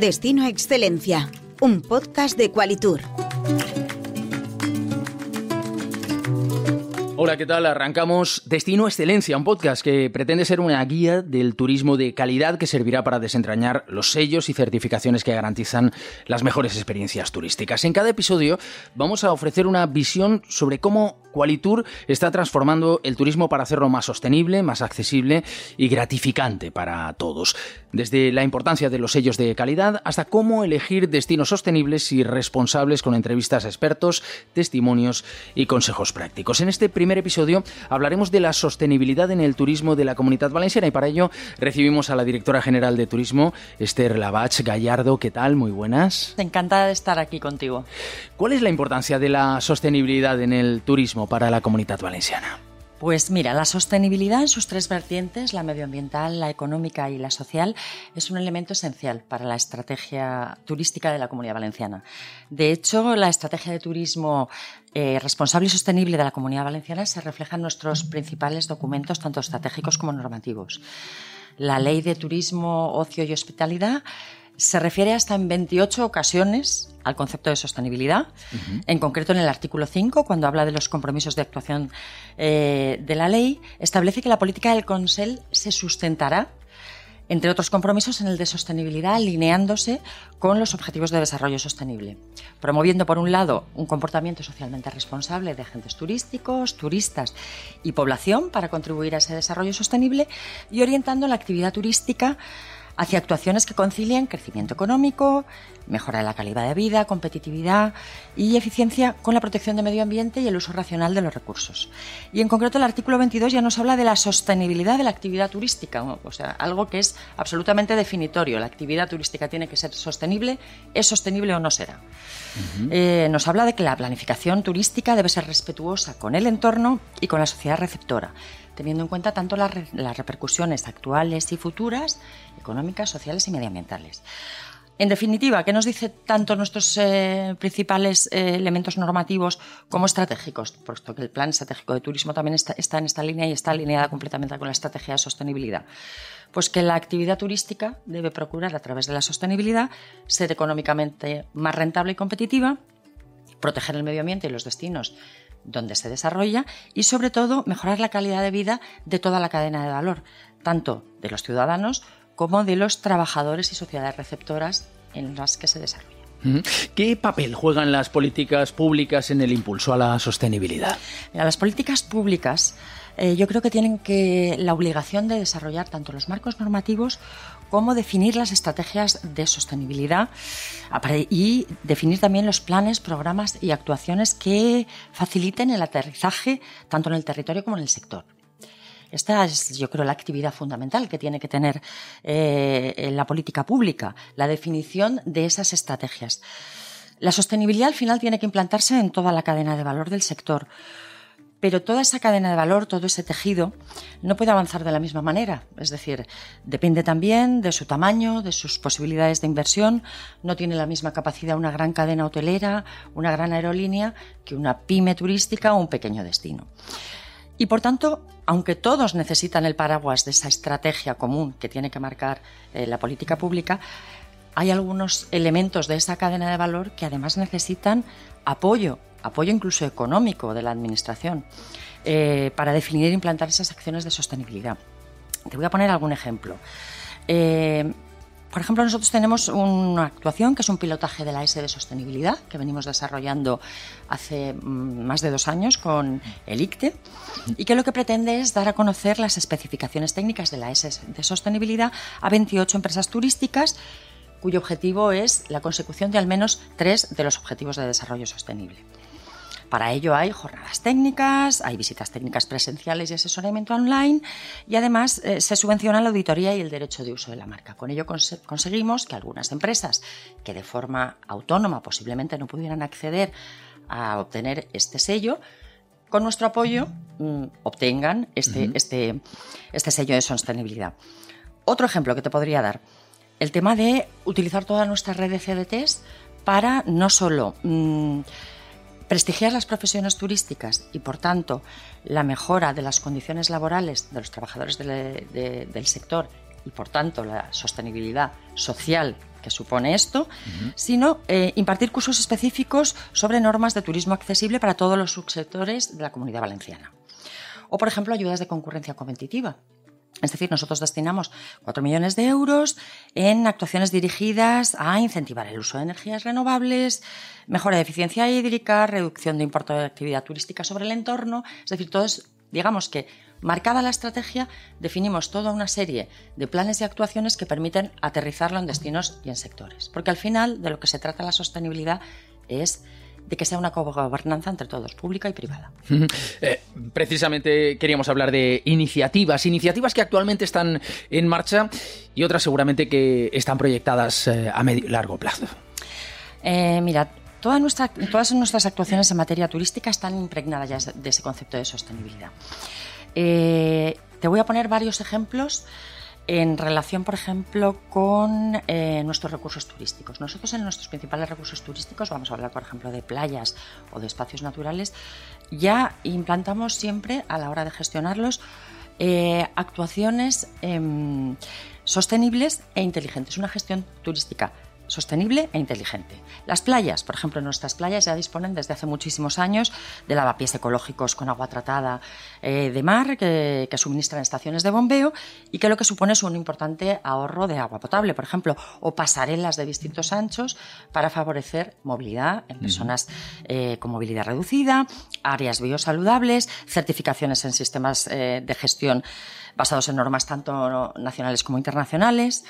Destino Excelencia, un podcast de Qualitur. Hola, ¿qué tal? Arrancamos Destino Excelencia, un podcast que pretende ser una guía del turismo de calidad que servirá para desentrañar los sellos y certificaciones que garantizan las mejores experiencias turísticas. En cada episodio vamos a ofrecer una visión sobre cómo Qualitur está transformando el turismo para hacerlo más sostenible, más accesible y gratificante para todos. Desde la importancia de los sellos de calidad hasta cómo elegir destinos sostenibles y responsables con entrevistas a expertos, testimonios y consejos prácticos. En este primer episodio hablaremos de la sostenibilidad en el turismo de la comunidad valenciana y para ello recibimos a la directora general de turismo, Esther Lavach Gallardo. ¿Qué tal? Muy buenas. Encantada de estar aquí contigo. ¿Cuál es la importancia de la sostenibilidad en el turismo? para la comunidad valenciana? Pues mira, la sostenibilidad en sus tres vertientes, la medioambiental, la económica y la social, es un elemento esencial para la estrategia turística de la comunidad valenciana. De hecho, la estrategia de turismo eh, responsable y sostenible de la comunidad valenciana se refleja en nuestros principales documentos, tanto estratégicos como normativos. La Ley de Turismo, Ocio y Hospitalidad se refiere hasta en 28 ocasiones al concepto de sostenibilidad, en concreto en el artículo 5, cuando habla de los compromisos de actuación eh, de la ley, establece que la política del Consell se sustentará entre otros compromisos en el de sostenibilidad, alineándose con los objetivos de desarrollo sostenible, promoviendo, por un lado, un comportamiento socialmente responsable de agentes turísticos, turistas y población para contribuir a ese desarrollo sostenible y orientando la actividad turística hacia actuaciones que concilien crecimiento económico, mejora de la calidad de vida, competitividad y eficiencia con la protección del medio ambiente y el uso racional de los recursos. Y en concreto el artículo 22 ya nos habla de la sostenibilidad de la actividad turística, o sea, algo que es absolutamente definitorio. La actividad turística tiene que ser sostenible, es sostenible o no será. Eh, nos habla de que la planificación turística debe ser respetuosa con el entorno y con la sociedad receptora teniendo en cuenta tanto las, repercusiones actuales y futuras, económicas, sociales y medioambientales. En definitiva, ¿qué nos dice tanto nuestros eh, principales eh, elementos normativos como estratégicos? Puesto que el plan estratégico de turismo también está, en esta línea y está alineada completamente con la estrategia de sostenibilidad. Pues que la actividad turística debe procurar, a través de la sostenibilidad, ser económicamente más rentable y competitiva, proteger el medio ambiente y los destinos donde se desarrolla y sobre todo mejorar la calidad de vida de toda la cadena de valor, tanto de los ciudadanos como de los trabajadores y sociedades receptoras en las que se desarrolla. ¿Qué papel juegan las políticas públicas en el impulso a la sostenibilidad? las políticas públicas eh, yo creo que tienen que la obligación de desarrollar tanto los marcos normativos como definir las estrategias de sostenibilidad y definir también los planes, programas y actuaciones que faciliten el aterrizaje tanto en el territorio como en el sector. Esta es, yo creo, la actividad fundamental que tiene que tener eh, la política pública, la definición de esas estrategias. La sostenibilidad al final tiene que implantarse en toda la cadena de valor del sector pero toda esa cadena de valor, todo ese tejido, no puede avanzar de la misma manera. Es decir, depende también de su tamaño, de sus posibilidades de inversión. No tiene la misma capacidad una gran cadena hotelera, una gran aerolínea, que una pyme turística o un pequeño destino. Y por tanto, aunque todos necesitan el paraguas de esa estrategia común que tiene que marcar eh, la política pública, hay algunos elementos de esa cadena de valor que además necesitan apoyo apoyo incluso económico de la Administración, eh, para definir e implantar esas acciones de sostenibilidad. Te voy a poner algún ejemplo. Eh, por ejemplo, nosotros tenemos una actuación que es un pilotaje de la S de sostenibilidad que venimos desarrollando hace mm, más de dos años con el ICTE y que lo que pretende es dar a conocer las especificaciones técnicas de la S de sostenibilidad a 28 empresas turísticas cuyo objetivo es la consecución de al menos tres de los objetivos de desarrollo sostenible. Para ello hay jornadas técnicas, hay visitas técnicas presenciales y asesoramiento online y además eh, se subvenciona la auditoría y el derecho de uso de la marca. Con ello conseguimos que algunas empresas que de forma autónoma posiblemente no pudieran acceder a obtener este sello, con nuestro apoyo mm, obtengan este, este, este sello de sostenibilidad. Otro ejemplo que te podría dar, el tema de utilizar toda nuestra red de CDTs para no solo... Mm, Prestigiar las profesiones turísticas y, por tanto, la mejora de las condiciones laborales de los trabajadores del sector y, por tanto, la sostenibilidad social que supone esto, sino eh, impartir cursos específicos sobre normas de turismo accesible para todos los subsectores de la comunidad valenciana. O, por ejemplo, ayudas de concurrencia competitiva. Es decir, nosotros destinamos 4 millones de euros en actuaciones dirigidas a incentivar el uso de energías renovables, mejora de eficiencia hídrica, reducción de importe de actividad turística sobre el entorno. Es decir, todo es, digamos que Marcada la estrategia, definimos toda una serie de planes y actuaciones que permiten aterrizarlo en destinos y en sectores. Porque al final de lo que se trata la sostenibilidad es de que sea una gobernanza entre todos, pública y privada. Eh, precisamente queríamos hablar de iniciativas, iniciativas que actualmente están en marcha y otras seguramente que están proyectadas eh, a medio largo plazo. Eh, mira, todas nuestras actuaciones en materia turística están impregnadas ya de ese concepto de sostenibilidad. te voy a poner varios ejemplos en relación, por ejemplo, con eh, nuestros recursos turísticos. Nosotros en nuestros principales recursos turísticos, vamos a hablar, por ejemplo, de playas o de espacios naturales, ya implantamos siempre, a la hora de gestionarlos, eh, actuaciones em, sostenibles e inteligentes, una gestión turística sostenible e inteligente. Las playas, por ejemplo, nuestras playas ya disponen desde hace muchísimos años de lavapiés ecológicos con agua tratada eh, de mar que, suministran estaciones de bombeo y que lo que supone es un importante ahorro de agua potable, por ejemplo, o pasarelas de distintos anchos para favorecer movilidad en personas eh, con movilidad reducida, áreas biosaludables, certificaciones en sistemas eh, de gestión basados en normas tanto nacionales como internacionales.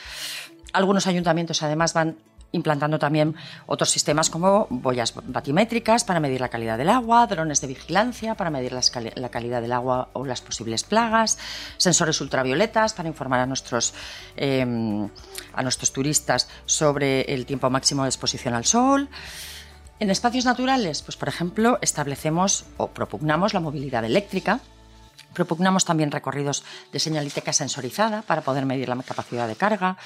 Algunos ayuntamientos además van implantando también otros sistemas como boyas batimétricas para medir la calidad del agua, drones de vigilancia para medir la calidad del agua o las posibles plagas, sensores ultravioletas para informar a nuestros, em, a nuestros turistas sobre el tiempo máximo de exposición al sol. En espacios naturales, pues por ejemplo, establecemos o propugnamos la movilidad eléctrica Propugnamos también recorridos de señalítica sensorizada para poder medir la capacidad de carga,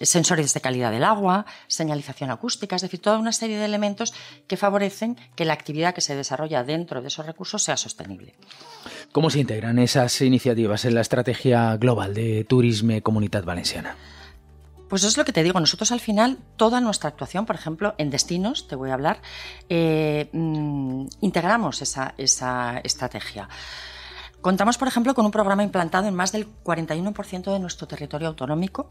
sensores de calidad del agua, señalización acústica, es decir, toda una serie de elementos que favorecen que la actividad que se desarrolla dentro de esos recursos sea sostenible. ¿Cómo se integran esas iniciativas en la estrategia global de Turismo Comunidad Valenciana? Pues es lo que te digo, nosotros al final, toda nuestra actuación, por ejemplo, en destinos, te voy a hablar, eh, mm, integramos esa, esa estrategia. Contamos, por ejemplo, con un programa implantado en más del 41% de nuestro territorio autonómico,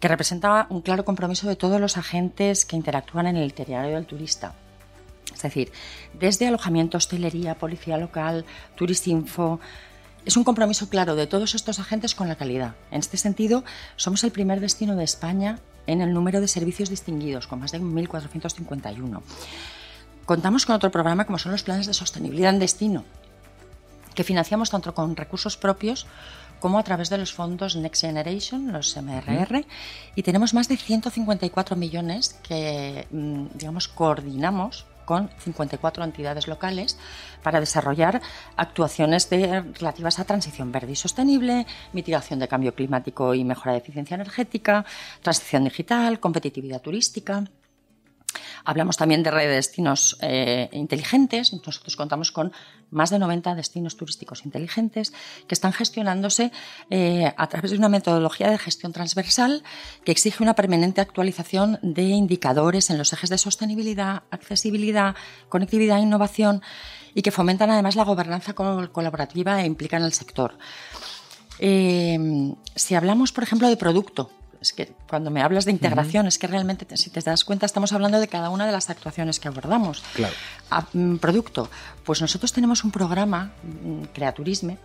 que representa un claro compromiso de todos los agentes que interactúan en el itinerario del turista. Es decir, desde alojamiento, hostelería, policía local, Turistinfo, es un compromiso claro de todos estos agentes con la calidad. En este sentido, somos el primer destino de España en el número de servicios distinguidos, con más de 1.451. Contamos con otro programa como son los planes de sostenibilidad en destino, que financiamos tanto con recursos propios como a través de los fondos Next Generation, los MRR, y tenemos más de 154 millones que, mm, digamos, coordinamos con 54 entidades locales para desarrollar actuaciones relativas a transición verde y sostenible, mitigación de cambio climático y mejora de eficiencia energética, transición digital, competitividad turística. Hablamos también de redes de destinos eh, inteligentes. Nosotros contamos con más de 90 destinos turísticos inteligentes que están gestionándose eh, a través de una metodología de gestión transversal que exige una permanente actualización de indicadores en los ejes de sostenibilidad, accesibilidad, conectividad e innovación y que fomentan además la gobernanza colaborativa e implican al sector. Eh, si hablamos, por ejemplo, de producto, es que cuando me hablas de integración, es que realmente, si te das cuenta, estamos hablando de cada una de las actuaciones que abordamos. Claro. Mm, producto, pues nosotros tenemos un programa, mm, Creaturisme,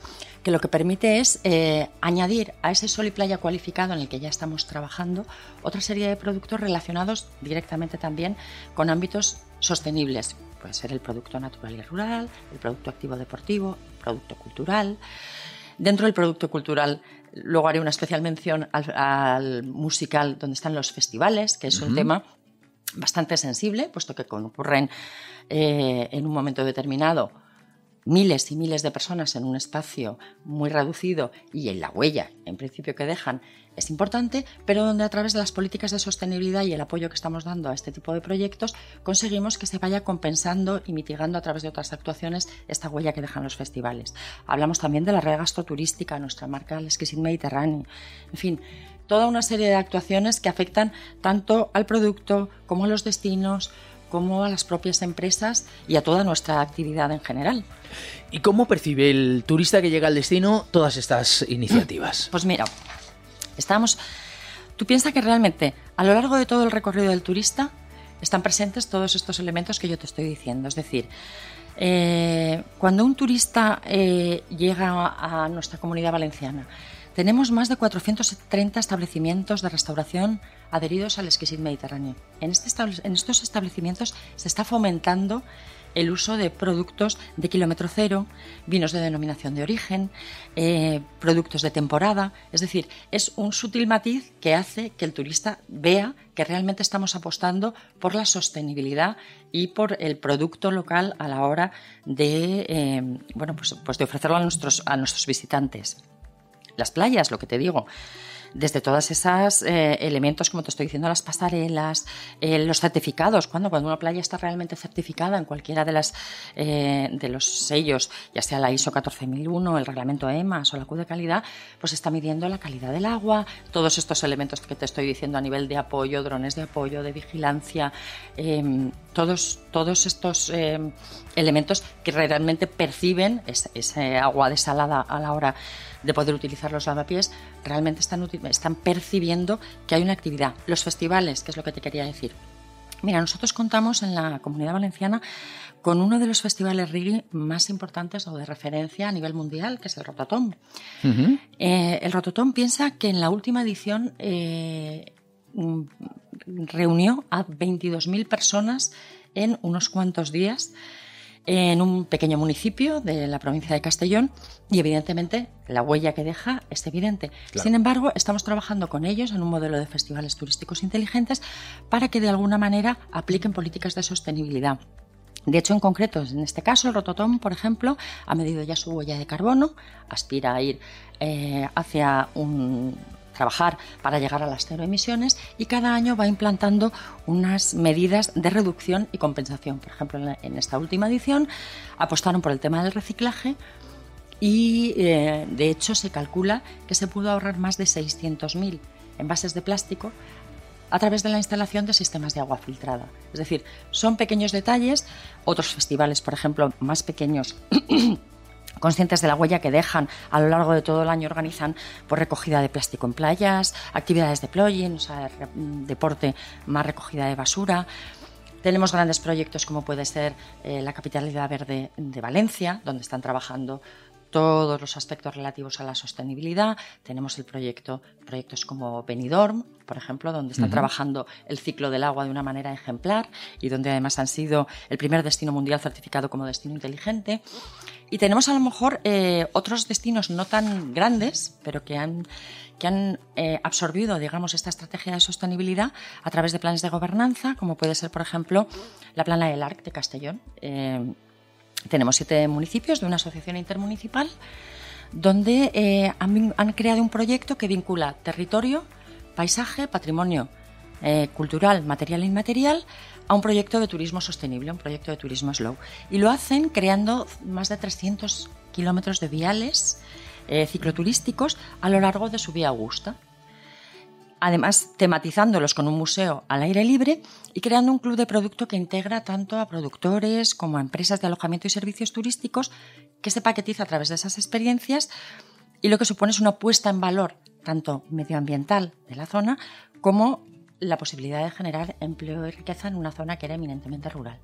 que lo que permite es eh, añadir a ese sol y playa cualificado en el que ya estamos trabajando otra serie de productos relacionados directamente también con ámbitos sostenibles. Puede ser el producto natural y rural, el producto activo deportivo, el producto cultural. Dentro del producto cultural Luego haré una especial mención al, musical donde están los festivales, que es un tema bastante sensible, puesto que ocurren eh, en un momento determinado miles y miles de personas en un espacio muy reducido y en la huella, en principio, que dejan es importante, pero donde a través de las políticas de sostenibilidad y el apoyo que estamos dando a este tipo de proyectos conseguimos que se vaya compensando y mitigando a través de otras actuaciones esta huella que dejan los festivales. Hablamos también de la red gastroturística, nuestra marca El Exquisite Mediterráneo. En fin, toda una serie de actuaciones que afectan tanto al producto como a los destinos, como a las propias empresas y a toda nuestra actividad en general. ¿Y cómo percibe el turista que llega al destino todas estas iniciativas? Pues mira, estamos... Tú piensas que realmente a lo largo de todo el recorrido del turista están presentes todos estos elementos que yo te estoy diciendo. Es decir, eh, cuando un turista eh, llega a nuestra comunidad valenciana, tenemos más de 430 establecimientos de restauración adheridos al exquisite mediterráneo. En, este en estos establecimientos se está fomentando el uso de productos de kilómetro cero, vinos de denominación de origen, eh, productos de temporada. Es decir, es un sutil matiz que hace que el turista vea que realmente estamos apostando por la sostenibilidad y por el producto local a la hora de, eh, bueno, pues, pues de ofrecerlo a nuestros visitantes. Las playas, lo que te digo desde todos esos eh, elementos, como te estoy diciendo, las pasarelas, eh, los certificados, cuando, cuando una playa está realmente certificada en cualquiera de, las, eh, de los sellos, ya sea la ISO 14001, el reglamento EMAS o la Q de calidad, pues está midiendo la calidad del agua, todos estos elementos que te estoy diciendo a nivel de apoyo, drones de apoyo, de vigilancia, todos, todos estos em, elementos que realmente perciben ese agua desalada a la hora de poder utilizar los lavapiés, realmente están, están percibiendo que hay una actividad. Los festivales, que es lo que te quería decir. Mira, nosotros contamos en la Comunidad Valenciana con uno de los festivales reggae más importantes o de referencia a nivel mundial, que es el Rototom. Eh, el Rototom piensa que en la última edición eh, mm, reunió a 22.000 personas en unos cuantos días en un pequeño municipio de la provincia de Castellón y evidentemente la huella que deja es evidente. Sin embargo, estamos trabajando con ellos en un modelo de festivales turísticos inteligentes para que de alguna manera apliquen políticas de sostenibilidad. De hecho, en concreto, en este caso, el Rototom, por ejemplo, ha medido ya su huella de carbono, aspira a ir eh, hacia un trabajar para llegar a las cero emisiones y cada año va implantando unas medidas de reducción y compensación. Por ejemplo, en esta última edición apostaron por el tema del reciclaje y eh, de hecho se calcula que se pudo ahorrar más de 600.000 envases de plástico a través de la instalación de sistemas de agua filtrada. Es decir, son pequeños detalles, otros festivales, por ejemplo, más pequeños conscientes de la huella que dejan a lo largo de todo el año, organizan por pues, recogida de plástico en playas, actividades de plugin, o sea, deporte más recogida de basura. Tenemos grandes proyectos como puede ser eh, la Capitalidad Verde de Valencia, donde están trabajando todos los aspectos relativos a la sostenibilidad. Tenemos el proyecto, proyectos como Benidorm, por ejemplo, donde están trabajando el ciclo del agua de una manera ejemplar y donde además han sido el primer destino mundial certificado como destino inteligente. Y tenemos a lo mejor eh, otros destinos no tan grandes, pero que han, que han eh, absorbido, digamos, esta estrategia de sostenibilidad a través de planes de gobernanza, como puede ser, por ejemplo, la plana del ARC de Castellón. Eh, tenemos siete municipios de una asociación intermunicipal donde han, han, creado un proyecto que vincula territorio, paisaje, patrimonio cultural, material e inmaterial a un proyecto de turismo sostenible, un proyecto de turismo slow. Y lo hacen creando más de 300 kilómetros de viales eh, cicloturísticos a lo largo de su vía Augusta. Además, tematizándolos con un museo al aire libre y creando un club de producto que integra tanto a productores como a empresas de alojamiento y servicios turísticos que se paquetiza a través de esas experiencias y lo que supone es una puesta en valor tanto medioambiental de la zona como la posibilidad de generar empleo y riqueza en una zona que era eminentemente rural.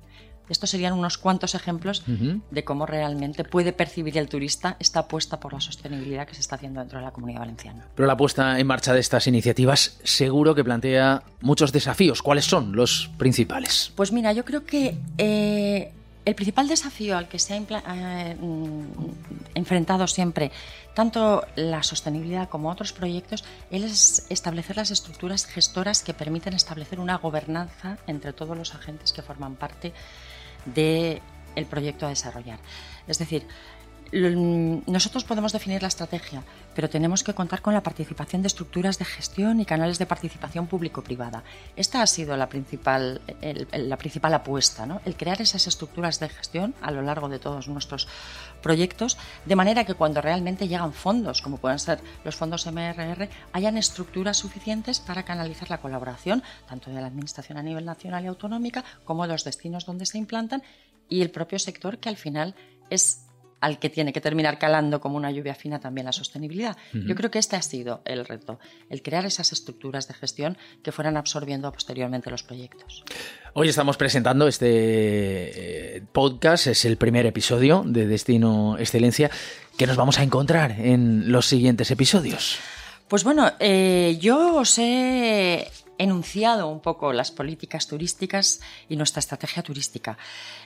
Estos serían unos cuantos ejemplos de cómo realmente puede percibir el turista esta apuesta por la sostenibilidad que se está haciendo dentro de la comunidad valenciana. Pero la puesta en marcha de estas iniciativas seguro que plantea muchos desafíos. ¿Cuáles son los principales? Pues mira, yo creo que eh, el principal desafío al que se ha eh, mm, enfrentado siempre tanto la sostenibilidad como otros proyectos es establecer las estructuras gestoras que permiten establecer una gobernanza entre todos los agentes que forman parte del proyecto a desarrollar. Es decir, nosotros podemos definir la estrategia, pero tenemos que contar con la participación de estructuras de gestión y canales de participación público-privada. Esta ha sido la principal, la principal apuesta, ¿no? el crear esas estructuras de gestión a lo largo de todos nuestros proyectos, de manera que cuando realmente llegan fondos, como pueden ser los fondos MRR, hayan estructuras suficientes para canalizar la colaboración, tanto de la Administración a nivel nacional y autonómica, como de los destinos donde se implantan y el propio sector, que al final es al que tiene que terminar calando como una lluvia fina también la sostenibilidad. Yo creo que este ha sido el reto, el crear esas estructuras de gestión que fueran absorbiendo posteriormente los proyectos. Hoy estamos presentando este eh, podcast, es el primer episodio de Destino Excelencia, que nos vamos a encontrar en los siguientes episodios. Pues bueno, eh, yo os he enunciado un poco las políticas turísticas y nuestra estrategia turística.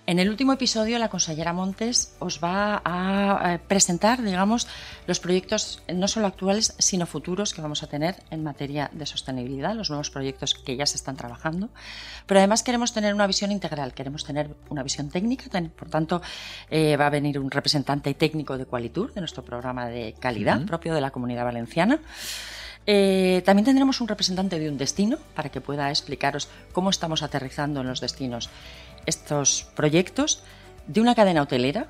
En el último episodio, la consellera Montes os va a eh, presentar, digamos, los proyectos no solo actuales, sino futuros que vamos a tener en materia de sostenibilidad, los nuevos proyectos que ya se están trabajando. Pero además queremos tener una visión integral, queremos tener una visión técnica, por tanto, eh, va a venir un representante técnico de Qualitur, de nuestro programa de calidad propio de la Comunidad Valenciana. Eh, también tendremos un representante de un destino para que pueda explicaros cómo estamos aterrizando en los destinos estos proyectos de una cadena hotelera,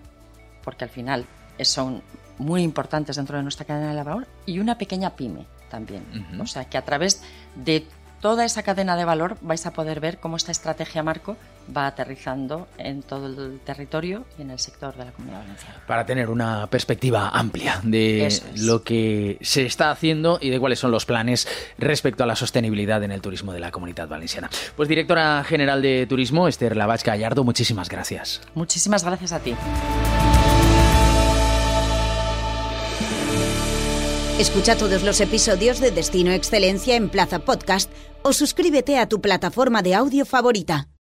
porque al final son muy importantes dentro de nuestra cadena de labor, y una pequeña pyme también. O sea, que a través de toda esa cadena de valor vais a poder ver cómo esta estrategia marco va aterrizando en todo el territorio y en el sector de la comunidad valenciana. Para tener una perspectiva amplia de lo que se está haciendo y de cuáles son los planes respecto a la sostenibilidad en el turismo de la comunidad valenciana. Pues directora general de turismo, Esther Lavach Gallardo, muchísimas gracias. Muchísimas gracias a ti. Escucha todos los episodios de Destino Excelencia en Plaza Podcast o suscríbete a tu plataforma de audio favorita.